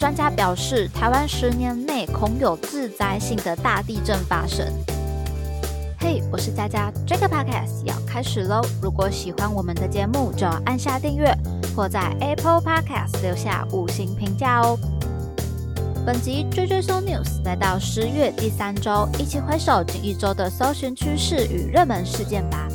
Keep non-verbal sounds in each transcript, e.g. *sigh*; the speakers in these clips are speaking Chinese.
专家表示，台湾十年内恐有自灾性的大地震发生。嘿，我是佳佳，这个 podcast 要开始喽！如果喜欢我们的节目，就要按下订阅，或在 Apple Podcast 留下五星评价哦。本集追追搜 news 来到十月第三周，一起回首近一周的搜寻趋势与热门事件吧。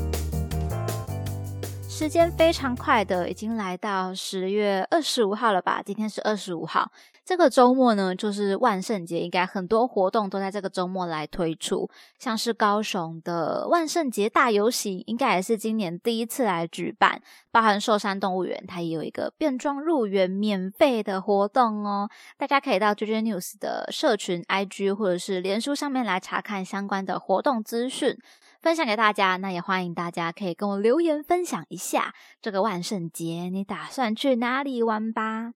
时间非常快的，已经来到十月二十五号了吧？今天是二十五号，这个周末呢，就是万圣节，应该很多活动都在这个周末来推出。像是高雄的万圣节大游行，应该也是今年第一次来举办。包含寿山动物园，它也有一个变装入园免费的活动哦。大家可以到 JJ News 的社群 IG 或者是连书上面来查看相关的活动资讯。分享给大家，那也欢迎大家可以跟我留言分享一下这个万圣节你打算去哪里玩吧。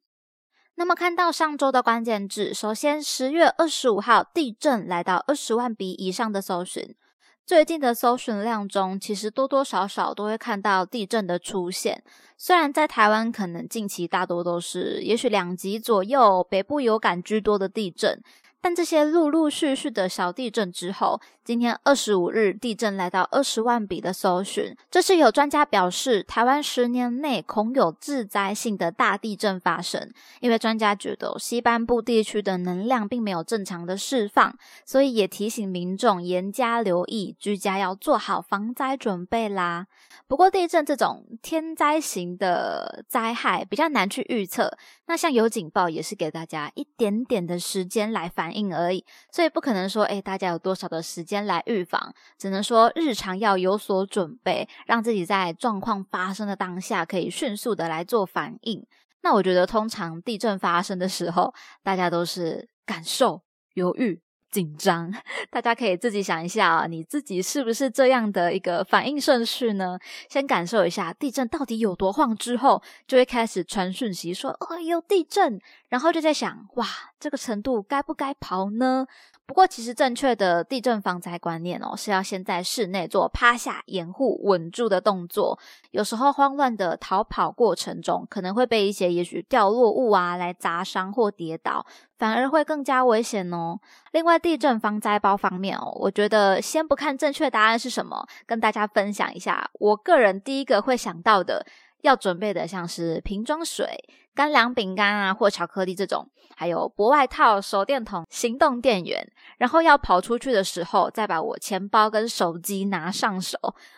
那么看到上周的关键字，首先十月二十五号地震来到二十万笔以上的搜寻，最近的搜寻量中，其实多多少少都会看到地震的出现。虽然在台湾可能近期大多都是也许两级左右，北部有感居多的地震。但这些陆陆续续的小地震之后，今天二十五日地震来到二十万笔的搜寻，这是有专家表示，台湾十年内恐有自灾性的大地震发生。因为专家觉得西半部地区的能量并没有正常的释放，所以也提醒民众严加留意，居家要做好防灾准备啦。不过地震这种天灾型的灾害比较难去预测，那像有警报也是给大家一点点的时间来反反应而已，所以不可能说，哎，大家有多少的时间来预防，只能说日常要有所准备，让自己在状况发生的当下可以迅速的来做反应。那我觉得通常地震发生的时候，大家都是感受犹豫。紧张，*laughs* 大家可以自己想一下啊，你自己是不是这样的一个反应顺序呢？先感受一下地震到底有多晃，之后就会开始传讯息说：“哦，有地震。”然后就在想：“哇，这个程度该不该跑呢？”不过，其实正确的地震防灾观念哦，是要先在室内做趴下掩护、稳住的动作。有时候慌乱的逃跑过程中，可能会被一些也许掉落物啊来砸伤或跌倒，反而会更加危险哦。另外，地震防灾包方面哦，我觉得先不看正确答案是什么，跟大家分享一下，我个人第一个会想到的。要准备的像是瓶装水、干粮、饼干啊，或巧克力这种，还有薄外套、手电筒、行动电源。然后要跑出去的时候，再把我钱包跟手机拿上手。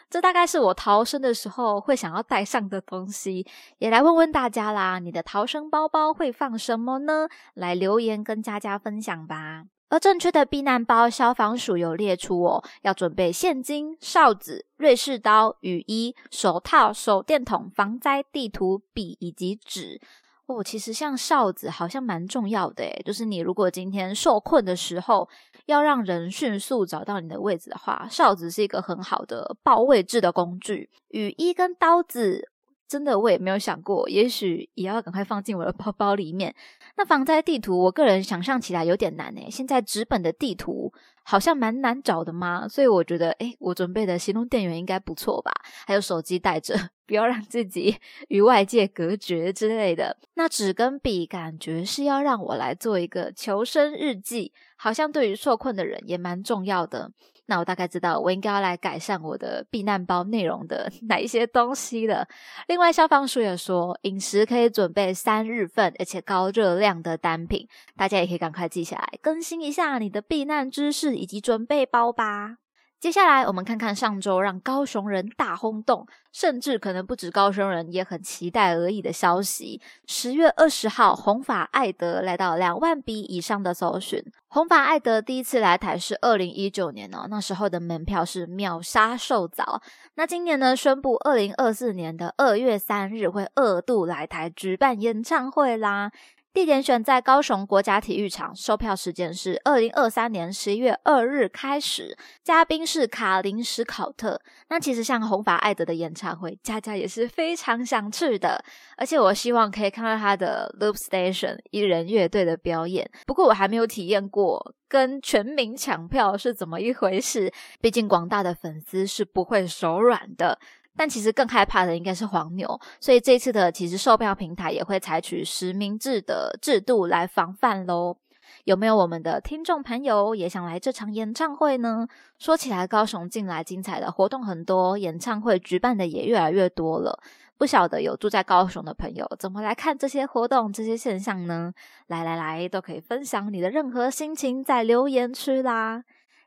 这大概是我逃生的时候会想要带上的东西。也来问问大家啦，你的逃生包包会放什么呢？来留言跟佳佳分享吧。而正确的避难包，消防署有列出哦，要准备现金、哨子、瑞士刀、雨衣、手套、手电筒、防灾地图、笔以及纸哦。其实像哨子好像蛮重要的诶，就是你如果今天受困的时候，要让人迅速找到你的位置的话，哨子是一个很好的报位置的工具。雨衣跟刀子。真的，我也没有想过，也许也要赶快放进我的包包里面。那防灾地图，我个人想象起来有点难诶。现在纸本的地图好像蛮难找的嘛，所以我觉得，诶，我准备的行动电源应该不错吧？还有手机带着，*laughs* 不要让自己与外界隔绝之类的。那纸跟笔，感觉是要让我来做一个求生日记，好像对于受困的人也蛮重要的。那我大概知道我应该要来改善我的避难包内容的 *laughs* 哪一些东西了。另外，消防署也说，饮食可以准备三日份而且高热量的单品，大家也可以赶快记下来，更新一下你的避难知识以及准备包吧。接下来，我们看看上周让高雄人大轰动，甚至可能不止高雄人也很期待而已的消息。十月二十号，红发艾德来到两万笔以上的搜寻。红发艾德第一次来台是二零一九年哦，那时候的门票是秒杀售早。那今年呢，宣布二零二四年的二月三日会二度来台举办演唱会啦。地点选在高雄国家体育场，售票时间是二零二三年十一月二日开始。嘉宾是卡林史考特。那其实像红发艾德的演唱会，佳佳也是非常想去的。而且我希望可以看到他的 Loop Station 一人乐队的表演。不过我还没有体验过跟全民抢票是怎么一回事。毕竟广大的粉丝是不会手软的。但其实更害怕的应该是黄牛，所以这次的其实售票平台也会采取实名制的制度来防范喽。有没有我们的听众朋友也想来这场演唱会呢？说起来，高雄近来精彩的活动很多，演唱会举办的也越来越多了。不晓得有住在高雄的朋友怎么来看这些活动、这些现象呢？来来来，都可以分享你的任何心情在留言区啦。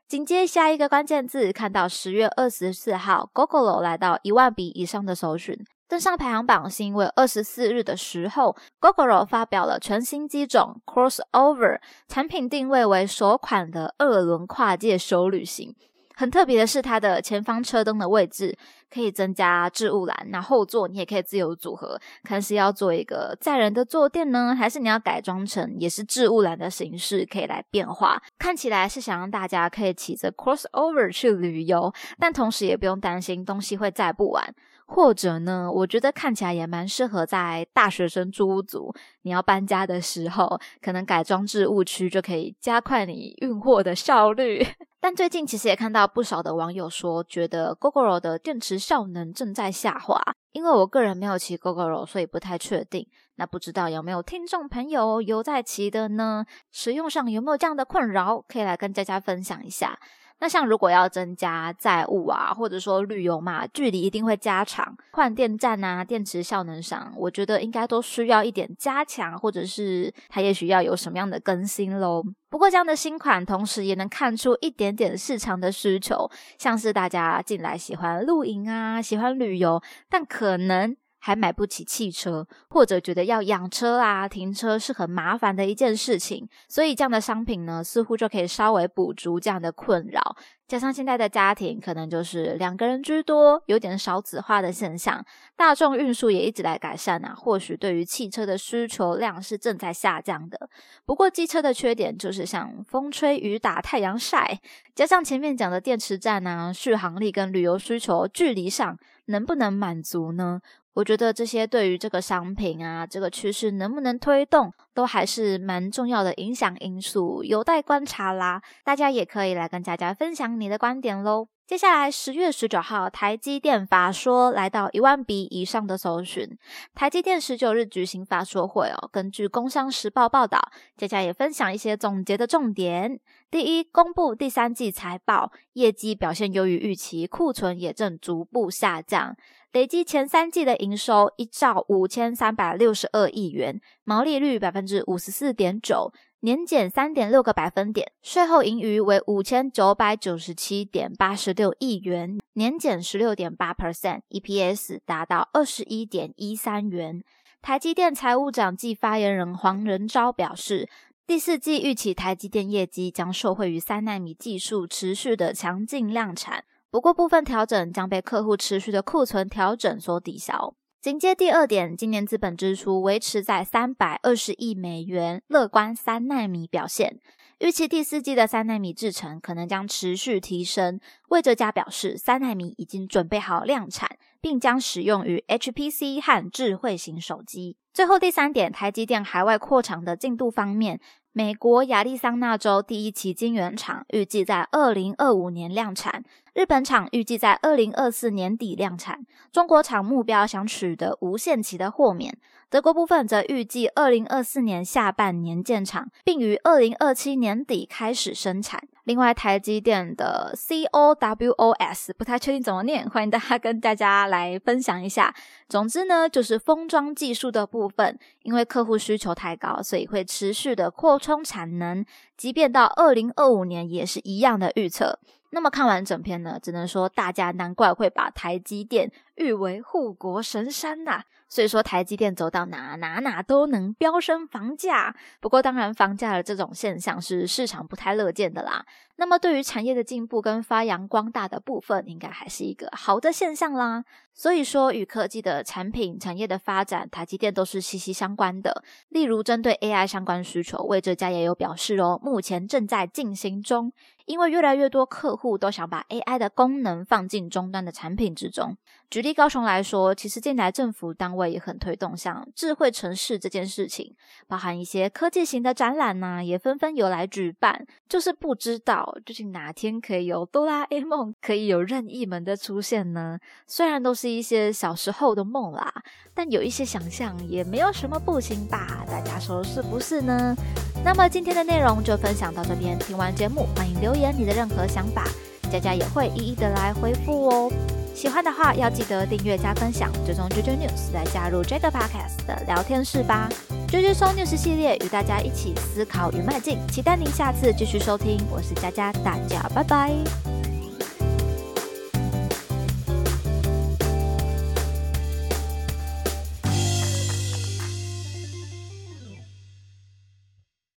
紧接下一个关键字，看到十月二十四号，Gogoro 来到一万笔以上的搜寻，登上排行榜是因为二十四日的时候，Gogoro 发表了全新机种 Crossover，产品定位为首款的二轮跨界首旅行。很特别的是，它的前方车灯的位置可以增加置物栏，那后座你也可以自由组合，看是要做一个载人的坐垫呢，还是你要改装成也是置物栏的形式，可以来变化。看起来是想让大家可以骑着 crossover 去旅游，但同时也不用担心东西会载不完。或者呢，我觉得看起来也蛮适合在大学生租屋族，你要搬家的时候，可能改装置物区就可以加快你运货的效率。但最近其实也看到不少的网友说，觉得 GoGoRo 的电池效能正在下滑。因为我个人没有骑 GoGoRo，所以不太确定。那不知道有没有听众朋友有在骑的呢？使用上有没有这样的困扰？可以来跟大家分享一下。那像如果要增加载物啊，或者说旅游嘛，距离一定会加长，换电站啊，电池效能上，我觉得应该都需要一点加强，或者是它也许要有什么样的更新喽。不过这样的新款，同时也能看出一点点市场的需求，像是大家进来喜欢露营啊，喜欢旅游，但可能。还买不起汽车，或者觉得要养车啊、停车是很麻烦的一件事情，所以这样的商品呢，似乎就可以稍微补足这样的困扰。加上现在的家庭可能就是两个人居多，有点少子化的现象，大众运输也一直在改善啊，或许对于汽车的需求量是正在下降的。不过机车的缺点就是像风吹雨打、太阳晒，加上前面讲的电池站啊、续航力跟旅游需求距离上能不能满足呢？我觉得这些对于这个商品啊，这个趋势能不能推动，都还是蛮重要的影响因素，有待观察啦。大家也可以来跟大家分享你的观点喽。接下来十月十九号，台积电法说来到一万笔以上的搜寻。台积电十九日举行法说会哦，根据工商时报报道，佳佳也分享一些总结的重点。第一，公布第三季财报，业绩表现优于预期，库存也正逐步下降。累计前三季的营收一兆五千三百六十二亿元，毛利率百分之五十四点九，年减三点六个百分点，税后盈余为五千九百九十七点八十六亿元，年减十六点八 percent，EPS 达到二十一点一三元。台积电财务长暨发言人黄仁昭表示，第四季预期台积电业绩将受惠于三纳米技术持续的强劲量产。不过，部分调整将被客户持续的库存调整所抵消。紧接第二点，今年资本支出维持在三百二十亿美元，乐观三纳米表现。预期第四季的三纳米制程可能将持续提升。魏哲家表示，三纳米已经准备好量产，并将使用于 HPC 和智慧型手机。最后第三点，台积电海外扩厂的进度方面。美国亚利桑那州第一期晶圆厂预计在二零二五年量产，日本厂预计在二零二四年底量产，中国厂目标想取得无限期的豁免。德国部分则预计二零二四年下半年建厂，并于二零二七年底开始生产。另外，台积电的 COWOS 不太确定怎么念，欢迎大家跟大家来分享一下。总之呢，就是封装技术的部分，因为客户需求太高，所以会持续的扩充产能，即便到二零二五年也是一样的预测。那么看完整篇呢，只能说大家难怪会把台积电誉为护国神山呐。所以说，台积电走到哪哪哪都能飙升房价。不过，当然，房价的这种现象是市场不太乐见的啦。那么，对于产业的进步跟发扬光大的部分，应该还是一个好的现象啦。所以说，与科技的产品产业的发展，台积电都是息息相关的。例如，针对 AI 相关需求，魏哲家也有表示哦，目前正在进行中，因为越来越多客户都想把 AI 的功能放进终端的产品之中。举例高雄来说，其实近来政府单我也很推动像智慧城市这件事情，包含一些科技型的展览呢，也纷纷有来举办。就是不知道究竟哪天可以有哆啦 A 梦，可以有任意门的出现呢？虽然都是一些小时候的梦啦，但有一些想象也没有什么不行吧？大家说是不是呢？那么今天的内容就分享到这边，听完节目欢迎留言你的任何想法。佳佳也会一一的来回复哦。喜欢的话要记得订阅加分享，追踪 JJ News 来加入 j a g Podcast 的聊天室吧。JJ 收 News 系列与大家一起思考与迈进，期待您下次继续收听。我是佳佳，大家拜拜。